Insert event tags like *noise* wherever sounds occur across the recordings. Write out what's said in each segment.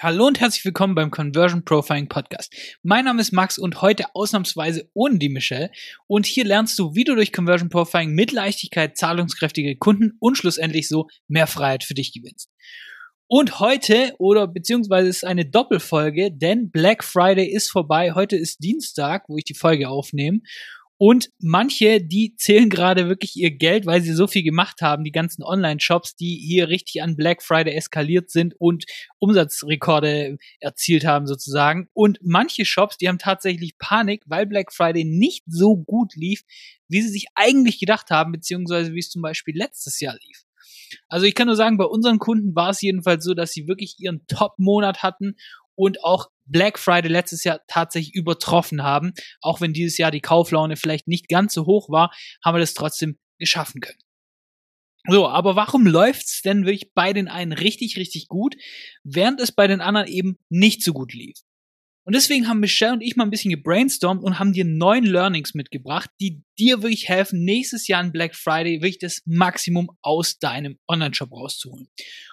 Hallo und herzlich willkommen beim Conversion Profiling Podcast. Mein Name ist Max und heute ausnahmsweise ohne die Michelle. Und hier lernst du, wie du durch Conversion Profiling mit Leichtigkeit zahlungskräftige Kunden und schlussendlich so mehr Freiheit für dich gewinnst. Und heute, oder beziehungsweise ist eine Doppelfolge, denn Black Friday ist vorbei. Heute ist Dienstag, wo ich die Folge aufnehme. Und manche, die zählen gerade wirklich ihr Geld, weil sie so viel gemacht haben, die ganzen Online-Shops, die hier richtig an Black Friday eskaliert sind und Umsatzrekorde erzielt haben sozusagen. Und manche Shops, die haben tatsächlich Panik, weil Black Friday nicht so gut lief, wie sie sich eigentlich gedacht haben, beziehungsweise wie es zum Beispiel letztes Jahr lief. Also ich kann nur sagen, bei unseren Kunden war es jedenfalls so, dass sie wirklich ihren Top-Monat hatten und auch Black Friday letztes Jahr tatsächlich übertroffen haben. Auch wenn dieses Jahr die Kauflaune vielleicht nicht ganz so hoch war, haben wir das trotzdem geschaffen können. So, aber warum läuft's denn wirklich bei den einen richtig, richtig gut, während es bei den anderen eben nicht so gut lief? Und deswegen haben Michelle und ich mal ein bisschen gebrainstormt und haben dir neun Learnings mitgebracht, die dir wirklich helfen, nächstes Jahr an Black Friday wirklich das Maximum aus deinem Online-Shop rauszuholen.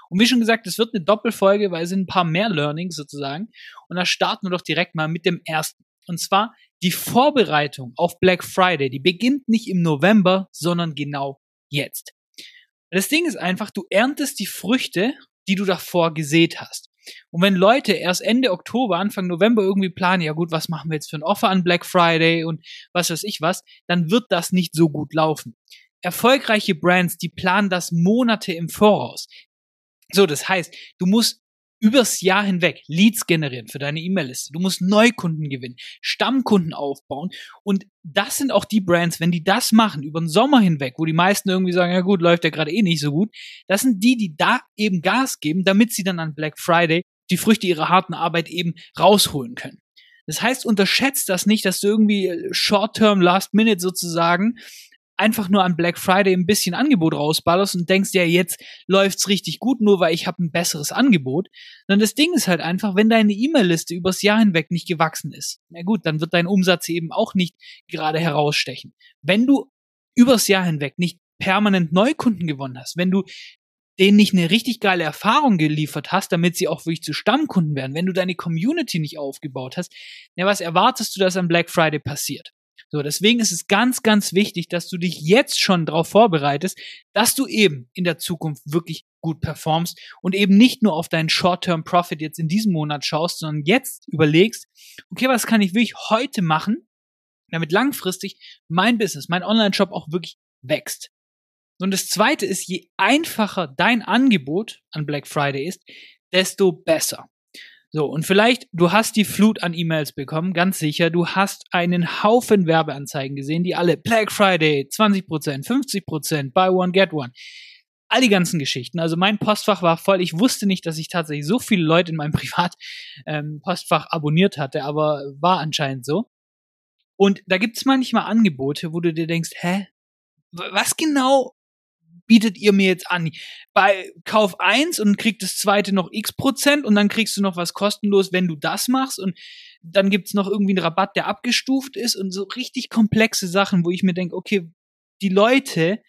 Und wie schon gesagt, es wird eine Doppelfolge, weil es sind ein paar mehr Learnings sozusagen. Und da starten wir doch direkt mal mit dem ersten. Und zwar die Vorbereitung auf Black Friday. Die beginnt nicht im November, sondern genau jetzt. Das Ding ist einfach, du erntest die Früchte, die du davor gesät hast. Und wenn Leute erst Ende Oktober, Anfang November irgendwie planen, ja gut, was machen wir jetzt für ein Offer an Black Friday und was weiß ich was, dann wird das nicht so gut laufen. Erfolgreiche Brands, die planen das Monate im Voraus. So, das heißt, du musst übers Jahr hinweg Leads generieren für deine E-Mail-Liste. Du musst Neukunden gewinnen, Stammkunden aufbauen. Und das sind auch die Brands, wenn die das machen über den Sommer hinweg, wo die meisten irgendwie sagen, ja gut, läuft ja gerade eh nicht so gut. Das sind die, die da eben Gas geben, damit sie dann an Black Friday die Früchte ihrer harten Arbeit eben rausholen können. Das heißt, unterschätzt das nicht, dass du irgendwie Short-Term, Last-Minute sozusagen einfach nur an Black Friday ein bisschen Angebot rausballerst und denkst, ja, jetzt läuft's richtig gut, nur weil ich habe ein besseres Angebot. Sondern das Ding ist halt einfach, wenn deine E-Mail-Liste übers Jahr hinweg nicht gewachsen ist, na gut, dann wird dein Umsatz eben auch nicht gerade herausstechen. Wenn du übers Jahr hinweg nicht permanent Neukunden gewonnen hast, wenn du denen nicht eine richtig geile Erfahrung geliefert hast, damit sie auch wirklich zu Stammkunden werden, wenn du deine Community nicht aufgebaut hast, na, was erwartest du, dass am Black Friday passiert? So, deswegen ist es ganz, ganz wichtig, dass du dich jetzt schon darauf vorbereitest, dass du eben in der Zukunft wirklich gut performst und eben nicht nur auf deinen Short-Term-Profit jetzt in diesem Monat schaust, sondern jetzt überlegst, okay, was kann ich wirklich heute machen, damit langfristig mein Business, mein Online-Shop auch wirklich wächst. Und das zweite ist, je einfacher dein Angebot an Black Friday ist, desto besser. So, und vielleicht, du hast die Flut an E-Mails bekommen, ganz sicher. Du hast einen Haufen Werbeanzeigen gesehen, die alle Black Friday, 20%, 50%, Buy One, Get One. All die ganzen Geschichten. Also mein Postfach war voll. Ich wusste nicht, dass ich tatsächlich so viele Leute in meinem *laughs* Privat-Postfach ähm, abonniert hatte, aber war anscheinend so. Und da gibt's manchmal Angebote, wo du dir denkst, hä? Was genau bietet ihr mir jetzt an? Bei Kauf eins und kriegt das zweite noch x Prozent und dann kriegst du noch was kostenlos, wenn du das machst und dann gibt's noch irgendwie einen Rabatt, der abgestuft ist und so richtig komplexe Sachen, wo ich mir denke, okay, die Leute,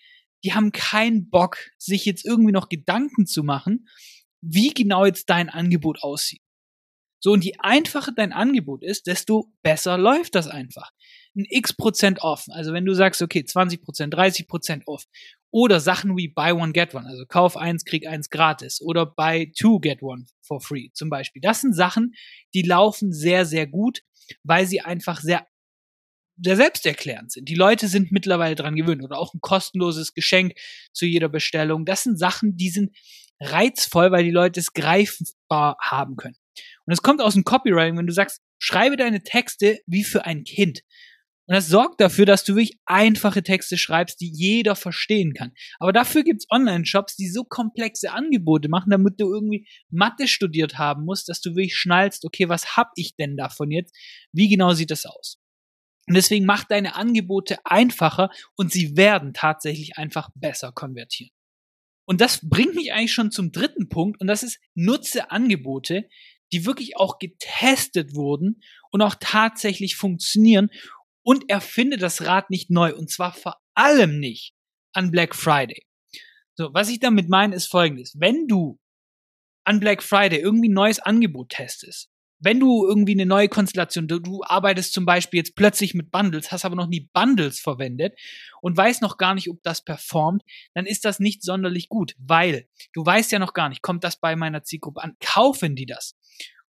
die haben keinen Bock, sich jetzt irgendwie noch Gedanken zu machen, wie genau jetzt dein Angebot aussieht. So, und je einfacher dein Angebot ist, desto besser läuft das einfach. Ein x Prozent off. Also wenn du sagst, okay, 20 Prozent, 30 Prozent off oder Sachen wie Buy One, Get One, also Kauf eins, krieg eins gratis. Oder Buy Two, Get One for free zum Beispiel. Das sind Sachen, die laufen sehr, sehr gut, weil sie einfach sehr sehr selbsterklärend sind. Die Leute sind mittlerweile dran gewöhnt oder auch ein kostenloses Geschenk zu jeder Bestellung. Das sind Sachen, die sind reizvoll, weil die Leute es greifbar haben können. Und es kommt aus dem Copywriting, wenn du sagst, schreibe deine Texte wie für ein Kind. Und das sorgt dafür, dass du wirklich einfache Texte schreibst, die jeder verstehen kann. Aber dafür gibt's Online-Shops, die so komplexe Angebote machen, damit du irgendwie Mathe studiert haben musst, dass du wirklich schnallst, okay, was hab ich denn davon jetzt? Wie genau sieht das aus? Und deswegen mach deine Angebote einfacher und sie werden tatsächlich einfach besser konvertieren. Und das bringt mich eigentlich schon zum dritten Punkt und das ist nutze Angebote, die wirklich auch getestet wurden und auch tatsächlich funktionieren und erfinde das Rad nicht neu und zwar vor allem nicht an Black Friday. So, was ich damit meine, ist folgendes. Wenn du an Black Friday irgendwie ein neues Angebot testest, wenn du irgendwie eine neue Konstellation, du, du, arbeitest zum Beispiel jetzt plötzlich mit Bundles, hast aber noch nie Bundles verwendet und weißt noch gar nicht, ob das performt, dann ist das nicht sonderlich gut, weil du weißt ja noch gar nicht, kommt das bei meiner Zielgruppe an, kaufen die das?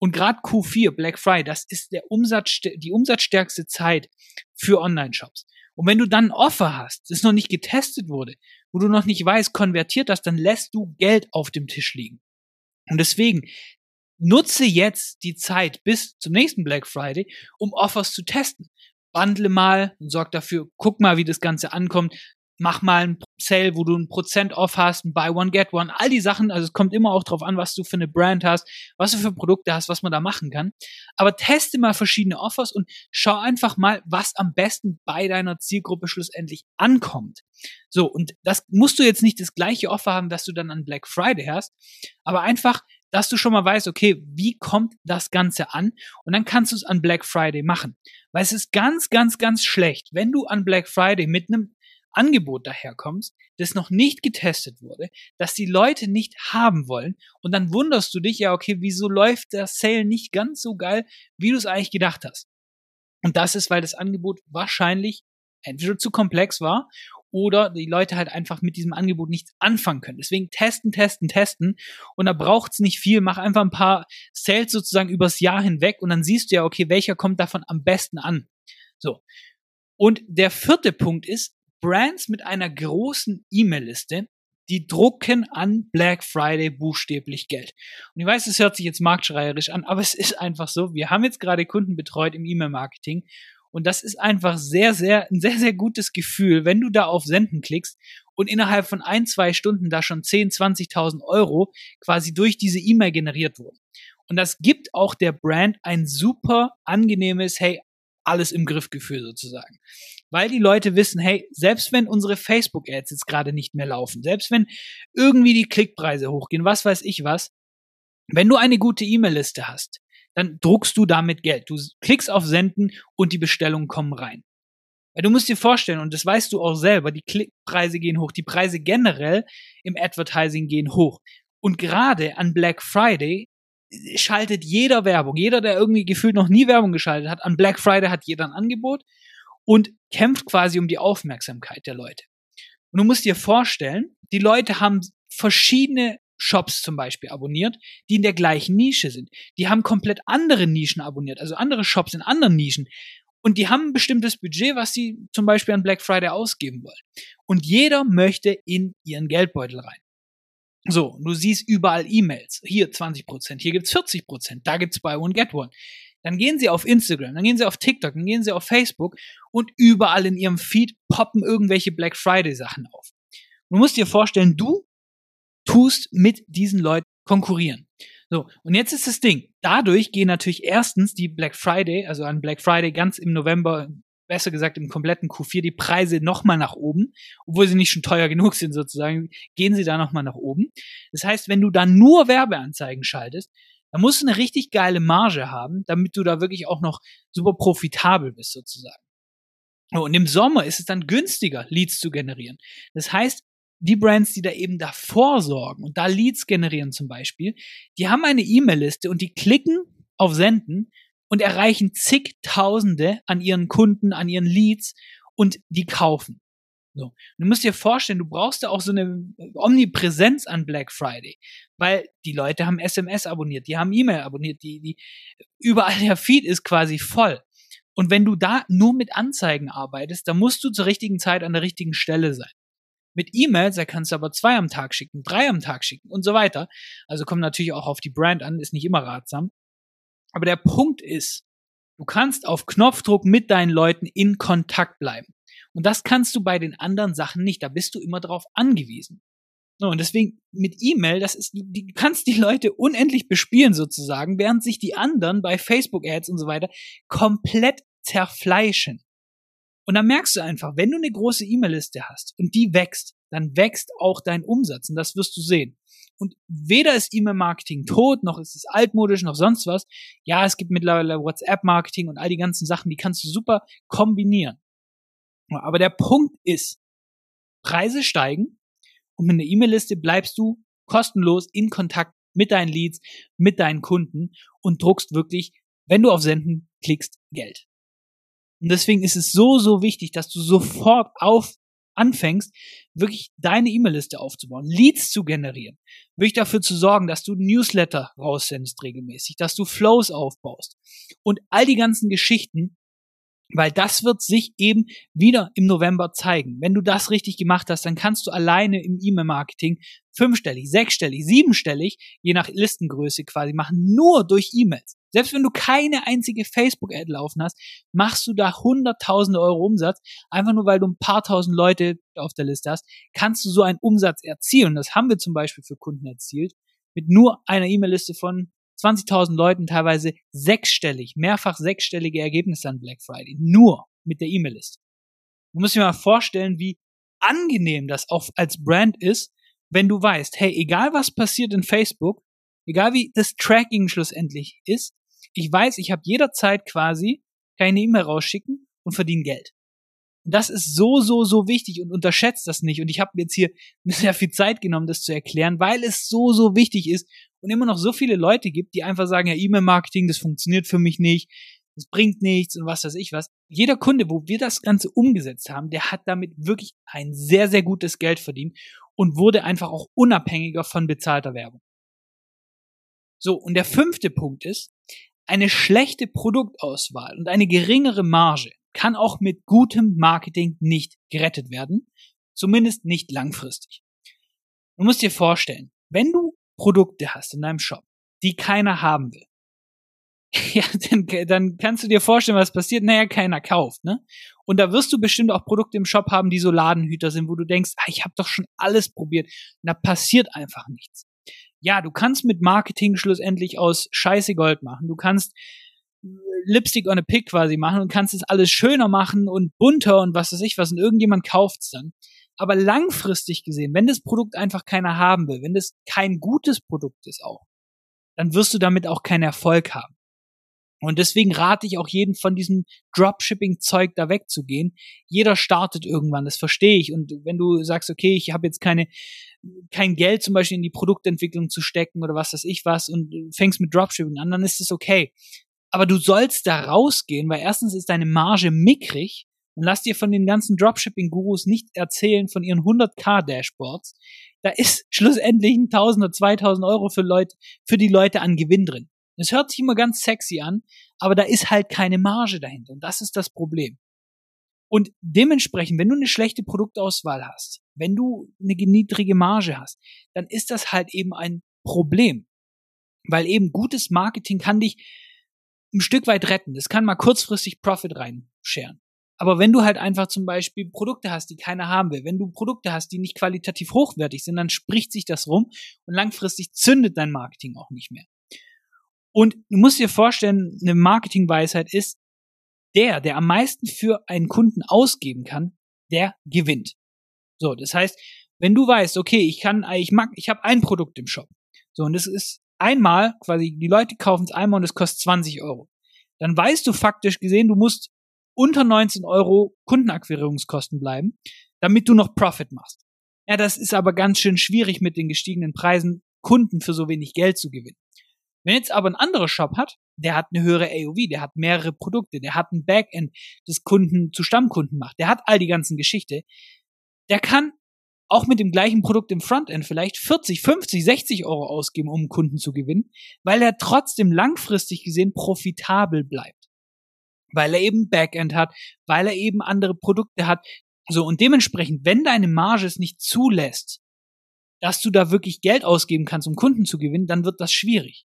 Und gerade Q4, Black Friday, das ist der Umsatz, die umsatzstärkste Zeit für Online-Shops. Und wenn du dann ein Offer hast, das noch nicht getestet wurde, wo du noch nicht weißt, konvertiert das, dann lässt du Geld auf dem Tisch liegen. Und deswegen nutze jetzt die Zeit bis zum nächsten Black Friday, um Offers zu testen. Bundle mal und sorg dafür, guck mal, wie das Ganze ankommt. Mach mal ein Sale, wo du ein Prozent off hast, ein Buy One, Get One, all die Sachen. Also es kommt immer auch drauf an, was du für eine Brand hast, was du für Produkte hast, was man da machen kann. Aber teste mal verschiedene Offers und schau einfach mal, was am besten bei deiner Zielgruppe schlussendlich ankommt. So, und das musst du jetzt nicht das gleiche Offer haben, das du dann an Black Friday hast, aber einfach dass du schon mal weißt, okay, wie kommt das Ganze an? Und dann kannst du es an Black Friday machen. Weil es ist ganz, ganz, ganz schlecht, wenn du an Black Friday mit einem Angebot daherkommst, das noch nicht getestet wurde, dass die Leute nicht haben wollen und dann wunderst du dich ja, okay, wieso läuft der Sale nicht ganz so geil, wie du es eigentlich gedacht hast. Und das ist, weil das Angebot wahrscheinlich entweder zu komplex war oder die Leute halt einfach mit diesem Angebot nichts anfangen können. Deswegen testen, testen, testen und da braucht's nicht viel. Mach einfach ein paar Sales sozusagen übers Jahr hinweg und dann siehst du ja, okay, welcher kommt davon am besten an. So. Und der vierte Punkt ist, Brands mit einer großen E-Mail-Liste, die drucken an Black Friday buchstäblich Geld. Und ich weiß, es hört sich jetzt marktschreierisch an, aber *laughs* es ist einfach so. Wir haben jetzt gerade Kunden betreut im E-Mail-Marketing und das ist einfach sehr, sehr, ein sehr, sehr gutes Gefühl, wenn du da auf Senden klickst und innerhalb von ein, zwei Stunden da schon 10, 20.000 Euro quasi durch diese E-Mail generiert wurden. Und das gibt auch der Brand ein super angenehmes, hey, alles im Griffgefühl sozusagen. Weil die Leute wissen, hey, selbst wenn unsere Facebook-Ads jetzt gerade nicht mehr laufen, selbst wenn irgendwie die Klickpreise hochgehen, was weiß ich was, wenn du eine gute E-Mail-Liste hast, dann druckst du damit Geld. Du klickst auf Senden und die Bestellungen kommen rein. Ja, du musst dir vorstellen, und das weißt du auch selber, die Klickpreise gehen hoch, die Preise generell im Advertising gehen hoch. Und gerade an Black Friday schaltet jeder Werbung. Jeder, der irgendwie gefühlt noch nie Werbung geschaltet hat, an Black Friday hat jeder ein Angebot und kämpft quasi um die Aufmerksamkeit der Leute. Und du musst dir vorstellen, die Leute haben verschiedene Shops zum Beispiel abonniert, die in der gleichen Nische sind. Die haben komplett andere Nischen abonniert, also andere Shops in anderen Nischen. Und die haben ein bestimmtes Budget, was sie zum Beispiel an Black Friday ausgeben wollen. Und jeder möchte in ihren Geldbeutel rein. So, du siehst überall E-Mails. Hier 20%, hier gibt's 40%, da gibt's Buy One, Get One. Dann gehen sie auf Instagram, dann gehen sie auf TikTok, dann gehen sie auf Facebook und überall in ihrem Feed poppen irgendwelche Black Friday Sachen auf. Du musst dir vorstellen, du tust mit diesen Leuten konkurrieren. So, und jetzt ist das Ding. Dadurch gehen natürlich erstens die Black Friday, also an Black Friday ganz im November, besser gesagt im kompletten Q4, die Preise nochmal nach oben, obwohl sie nicht schon teuer genug sind sozusagen, gehen sie da nochmal nach oben. Das heißt, wenn du dann nur Werbeanzeigen schaltest, dann musst du eine richtig geile Marge haben, damit du da wirklich auch noch super profitabel bist sozusagen. Und im Sommer ist es dann günstiger, Leads zu generieren. Das heißt, die Brands, die da eben davor sorgen und da Leads generieren zum Beispiel, die haben eine E-Mail-Liste und die klicken auf Senden und erreichen zigtausende an ihren Kunden, an ihren Leads und die kaufen. So. Du musst dir vorstellen, du brauchst da auch so eine Omnipräsenz an Black Friday, weil die Leute haben SMS abonniert, die haben E-Mail abonniert, die, die, überall der Feed ist quasi voll. Und wenn du da nur mit Anzeigen arbeitest, dann musst du zur richtigen Zeit an der richtigen Stelle sein. Mit E-Mails, da kannst du aber zwei am Tag schicken, drei am Tag schicken und so weiter. Also kommt natürlich auch auf die Brand an, ist nicht immer ratsam. Aber der Punkt ist, du kannst auf Knopfdruck mit deinen Leuten in Kontakt bleiben. Und das kannst du bei den anderen Sachen nicht. Da bist du immer drauf angewiesen. Und deswegen mit E-Mail, das ist, du kannst die Leute unendlich bespielen sozusagen, während sich die anderen bei Facebook Ads und so weiter komplett zerfleischen. Und dann merkst du einfach, wenn du eine große E-Mail-Liste hast und die wächst, dann wächst auch dein Umsatz und das wirst du sehen. Und weder ist E-Mail-Marketing tot, noch ist es altmodisch, noch sonst was. Ja, es gibt mittlerweile WhatsApp-Marketing und all die ganzen Sachen, die kannst du super kombinieren. Aber der Punkt ist, Preise steigen und mit einer E-Mail-Liste bleibst du kostenlos in Kontakt mit deinen Leads, mit deinen Kunden und druckst wirklich, wenn du auf Senden klickst, Geld. Und deswegen ist es so, so wichtig, dass du sofort auf anfängst, wirklich deine E-Mail-Liste aufzubauen, Leads zu generieren, wirklich dafür zu sorgen, dass du Newsletter raussendest regelmäßig, dass du Flows aufbaust und all die ganzen Geschichten, weil das wird sich eben wieder im November zeigen. Wenn du das richtig gemacht hast, dann kannst du alleine im E-Mail-Marketing fünfstellig, sechsstellig, siebenstellig, je nach Listengröße quasi machen, nur durch E-Mails. Selbst wenn du keine einzige Facebook-Ad laufen hast, machst du da hunderttausende Euro Umsatz. Einfach nur, weil du ein paar tausend Leute auf der Liste hast, kannst du so einen Umsatz erzielen. Das haben wir zum Beispiel für Kunden erzielt. Mit nur einer E-Mail-Liste von 20.000 Leuten teilweise sechsstellig, mehrfach sechsstellige Ergebnisse an Black Friday. Nur mit der E-Mail-Liste. Du musst dir mal vorstellen, wie angenehm das auch als Brand ist, wenn du weißt, hey, egal was passiert in Facebook, egal wie das Tracking schlussendlich ist, ich weiß, ich habe jederzeit quasi keine E-Mail rausschicken und verdiene Geld. Das ist so, so, so wichtig und unterschätzt das nicht. Und ich habe mir jetzt hier *laughs* sehr viel Zeit genommen, das zu erklären, weil es so, so wichtig ist und immer noch so viele Leute gibt, die einfach sagen, ja, E-Mail-Marketing, das funktioniert für mich nicht, das bringt nichts und was weiß ich was. Jeder Kunde, wo wir das Ganze umgesetzt haben, der hat damit wirklich ein sehr, sehr gutes Geld verdient und wurde einfach auch unabhängiger von bezahlter Werbung. So, und der fünfte Punkt ist, eine schlechte Produktauswahl und eine geringere Marge kann auch mit gutem Marketing nicht gerettet werden, zumindest nicht langfristig. Du musst dir vorstellen, wenn du Produkte hast in deinem Shop, die keiner haben will, *laughs* ja, dann, dann kannst du dir vorstellen, was passiert. Naja, keiner kauft, ne? Und da wirst du bestimmt auch Produkte im Shop haben, die so Ladenhüter sind, wo du denkst, ah, ich habe doch schon alles probiert. Und da passiert einfach nichts. Ja, du kannst mit Marketing schlussendlich aus Scheiße Gold machen. Du kannst äh, Lipstick on a Pick quasi machen und kannst es alles schöner machen und bunter und was weiß ich was und irgendjemand kauft's dann. Aber langfristig gesehen, wenn das Produkt einfach keiner haben will, wenn das kein gutes Produkt ist auch, dann wirst du damit auch keinen Erfolg haben. Und deswegen rate ich auch jeden von diesem Dropshipping-Zeug da wegzugehen. Jeder startet irgendwann, das verstehe ich. Und wenn du sagst, okay, ich habe jetzt keine, kein Geld zum Beispiel in die Produktentwicklung zu stecken oder was weiß ich was und fängst mit Dropshipping an, dann ist es okay. Aber du sollst da rausgehen, weil erstens ist deine Marge mickrig und lass dir von den ganzen Dropshipping-Gurus nicht erzählen von ihren 100k-Dashboards. Da ist *laughs* schlussendlich ein 1000 oder 2000 Euro für Leute, für die Leute an Gewinn drin. Es hört sich immer ganz sexy an, aber da ist halt keine Marge dahinter. Und das ist das Problem. Und dementsprechend, wenn du eine schlechte Produktauswahl hast, wenn du eine niedrige Marge hast, dann ist das halt eben ein Problem. Weil eben gutes Marketing kann dich ein Stück weit retten. Das kann mal kurzfristig Profit reinscheren. Aber wenn du halt einfach zum Beispiel Produkte hast, die keiner haben will, wenn du Produkte hast, die nicht qualitativ hochwertig sind, dann spricht sich das rum und langfristig zündet dein Marketing auch nicht mehr. Und du musst dir vorstellen, eine Marketingweisheit ist, der, der am meisten für einen Kunden ausgeben kann, der gewinnt. So, das heißt, wenn du weißt, okay, ich kann, ich mag, ich habe ein Produkt im Shop. So, und das ist einmal, quasi, die Leute kaufen es einmal und es kostet 20 Euro. Dann weißt du faktisch gesehen, du musst unter 19 Euro Kundenakquirierungskosten bleiben, damit du noch Profit machst. Ja, das ist aber ganz schön schwierig mit den gestiegenen Preisen, Kunden für so wenig Geld zu gewinnen. Wenn jetzt aber ein anderer Shop hat, der hat eine höhere AOV, der hat mehrere Produkte, der hat ein Backend, das Kunden zu Stammkunden macht, der hat all die ganzen Geschichte, der kann auch mit dem gleichen Produkt im Frontend vielleicht 40, 50, 60 Euro ausgeben, um Kunden zu gewinnen, weil er trotzdem langfristig gesehen profitabel bleibt. Weil er eben Backend hat, weil er eben andere Produkte hat. So, und dementsprechend, wenn deine Marge es nicht zulässt, dass du da wirklich Geld ausgeben kannst, um Kunden zu gewinnen, dann wird das schwierig.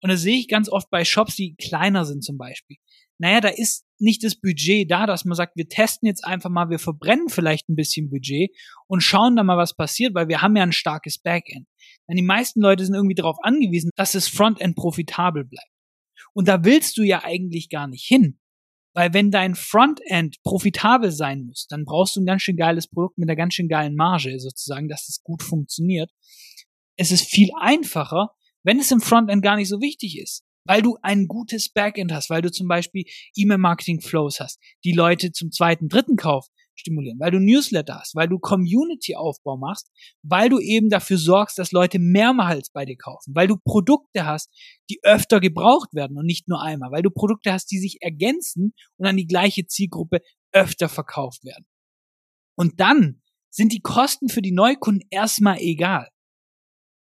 Und das sehe ich ganz oft bei Shops, die kleiner sind zum Beispiel. Naja, da ist nicht das Budget da, dass man sagt, wir testen jetzt einfach mal, wir verbrennen vielleicht ein bisschen Budget und schauen dann mal, was passiert, weil wir haben ja ein starkes Backend. Denn die meisten Leute sind irgendwie darauf angewiesen, dass das Frontend profitabel bleibt. Und da willst du ja eigentlich gar nicht hin. Weil wenn dein Frontend profitabel sein muss, dann brauchst du ein ganz schön geiles Produkt mit einer ganz schön geilen Marge sozusagen, dass es gut funktioniert. Es ist viel einfacher, wenn es im Frontend gar nicht so wichtig ist, weil du ein gutes Backend hast, weil du zum Beispiel E-Mail-Marketing-Flows hast, die Leute zum zweiten, dritten Kauf stimulieren, weil du Newsletter hast, weil du Community-Aufbau machst, weil du eben dafür sorgst, dass Leute mehrmals bei dir kaufen, weil du Produkte hast, die öfter gebraucht werden und nicht nur einmal, weil du Produkte hast, die sich ergänzen und an die gleiche Zielgruppe öfter verkauft werden. Und dann sind die Kosten für die Neukunden erstmal egal.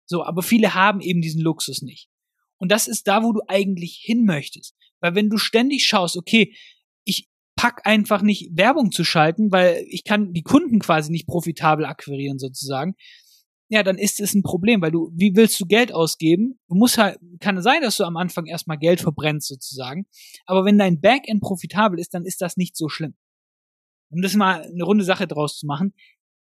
So, aber viele haben eben diesen Luxus nicht. Und das ist da, wo du eigentlich hin möchtest. Weil wenn du ständig schaust, okay, ich pack einfach nicht Werbung zu schalten, weil ich kann die Kunden quasi nicht profitabel akquirieren sozusagen, ja, dann ist es ein Problem, weil du, wie willst du Geld ausgeben? Du musst halt, kann sein, dass du am Anfang erstmal Geld verbrennst sozusagen, aber wenn dein Backend profitabel ist, dann ist das nicht so schlimm. Um das mal eine runde Sache draus zu machen,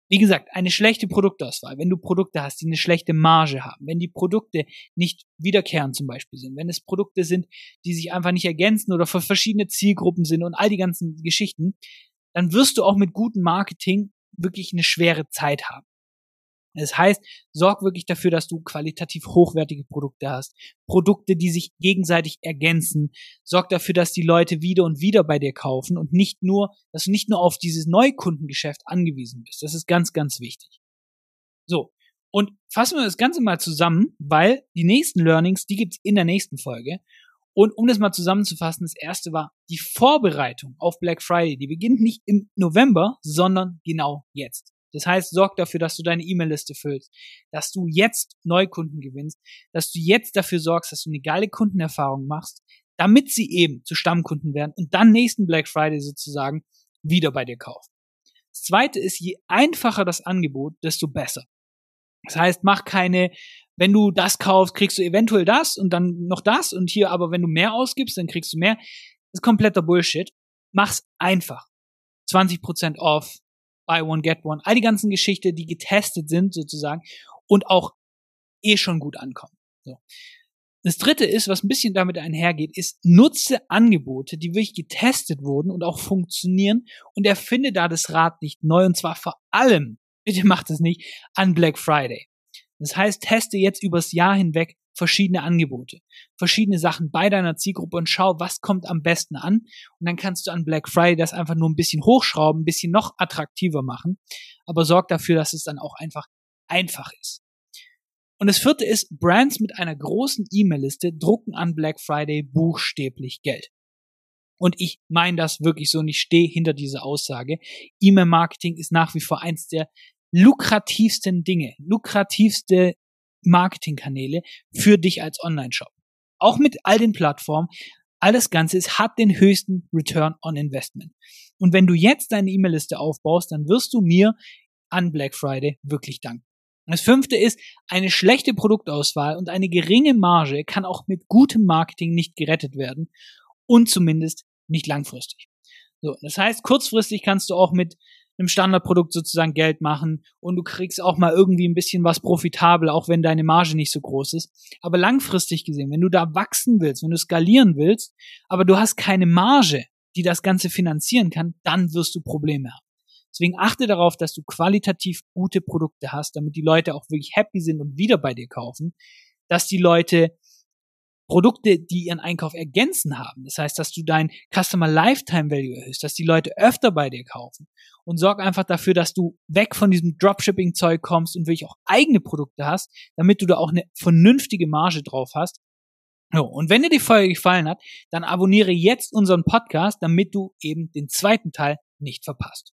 wie gesagt, eine schlechte Produktauswahl, wenn du Produkte hast, die eine schlechte Marge haben, wenn die Produkte nicht wiederkehrend zum Beispiel sind, wenn es Produkte sind, die sich einfach nicht ergänzen oder für verschiedene Zielgruppen sind und all die ganzen Geschichten, dann wirst du auch mit gutem Marketing wirklich eine schwere Zeit haben. Das heißt, sorg wirklich dafür, dass du qualitativ hochwertige Produkte hast. Produkte, die sich gegenseitig ergänzen. Sorg dafür, dass die Leute wieder und wieder bei dir kaufen und nicht nur, dass du nicht nur auf dieses Neukundengeschäft angewiesen bist. Das ist ganz, ganz wichtig. So. Und fassen wir das Ganze mal zusammen, weil die nächsten Learnings, die gibt's in der nächsten Folge. Und um das mal zusammenzufassen, das erste war die Vorbereitung auf Black Friday. Die beginnt nicht im November, sondern genau jetzt. Das heißt, sorg dafür, dass du deine E-Mail-Liste füllst, dass du jetzt Neukunden gewinnst, dass du jetzt dafür sorgst, dass du eine geile Kundenerfahrung machst, damit sie eben zu Stammkunden werden und dann nächsten Black Friday sozusagen wieder bei dir kaufen. Das zweite ist, je einfacher das Angebot, desto besser. Das heißt, mach keine, wenn du das kaufst, kriegst du eventuell das und dann noch das und hier, aber wenn du mehr ausgibst, dann kriegst du mehr. Das ist kompletter Bullshit. Mach's einfach. 20% off, Buy One, Get One, all die ganzen Geschichten, die getestet sind sozusagen und auch eh schon gut ankommen. So. Das dritte ist, was ein bisschen damit einhergeht, ist, nutze Angebote, die wirklich getestet wurden und auch funktionieren und erfinde da das Rad nicht neu und zwar vor allem, *laughs* bitte macht es nicht, an Black Friday. Das heißt, teste jetzt übers Jahr hinweg verschiedene Angebote, verschiedene Sachen bei deiner Zielgruppe und schau, was kommt am besten an. Und dann kannst du an Black Friday das einfach nur ein bisschen hochschrauben, ein bisschen noch attraktiver machen. Aber sorg dafür, dass es dann auch einfach einfach ist. Und das vierte ist, Brands mit einer großen E-Mail-Liste drucken an Black Friday buchstäblich Geld. Und ich meine das wirklich so und ich stehe hinter dieser Aussage. E-Mail-Marketing ist nach wie vor eins der lukrativsten Dinge, lukrativste Marketingkanäle für dich als Online-Shop. Auch mit all den Plattformen. Alles Ganze ist, hat den höchsten Return on Investment. Und wenn du jetzt deine E-Mail-Liste aufbaust, dann wirst du mir an Black Friday wirklich danken. Das fünfte ist, eine schlechte Produktauswahl und eine geringe Marge kann auch mit gutem Marketing nicht gerettet werden und zumindest nicht langfristig. So, das heißt, kurzfristig kannst du auch mit einem Standardprodukt sozusagen Geld machen und du kriegst auch mal irgendwie ein bisschen was profitabel, auch wenn deine Marge nicht so groß ist. Aber langfristig gesehen, wenn du da wachsen willst, wenn du skalieren willst, aber du hast keine Marge, die das Ganze finanzieren kann, dann wirst du Probleme haben. Deswegen achte darauf, dass du qualitativ gute Produkte hast, damit die Leute auch wirklich happy sind und wieder bei dir kaufen, dass die Leute Produkte, die ihren Einkauf ergänzen haben. Das heißt, dass du dein Customer Lifetime Value erhöhst, dass die Leute öfter bei dir kaufen und sorg einfach dafür, dass du weg von diesem Dropshipping-Zeug kommst und wirklich auch eigene Produkte hast, damit du da auch eine vernünftige Marge drauf hast. So, und wenn dir die Folge gefallen hat, dann abonniere jetzt unseren Podcast, damit du eben den zweiten Teil nicht verpasst.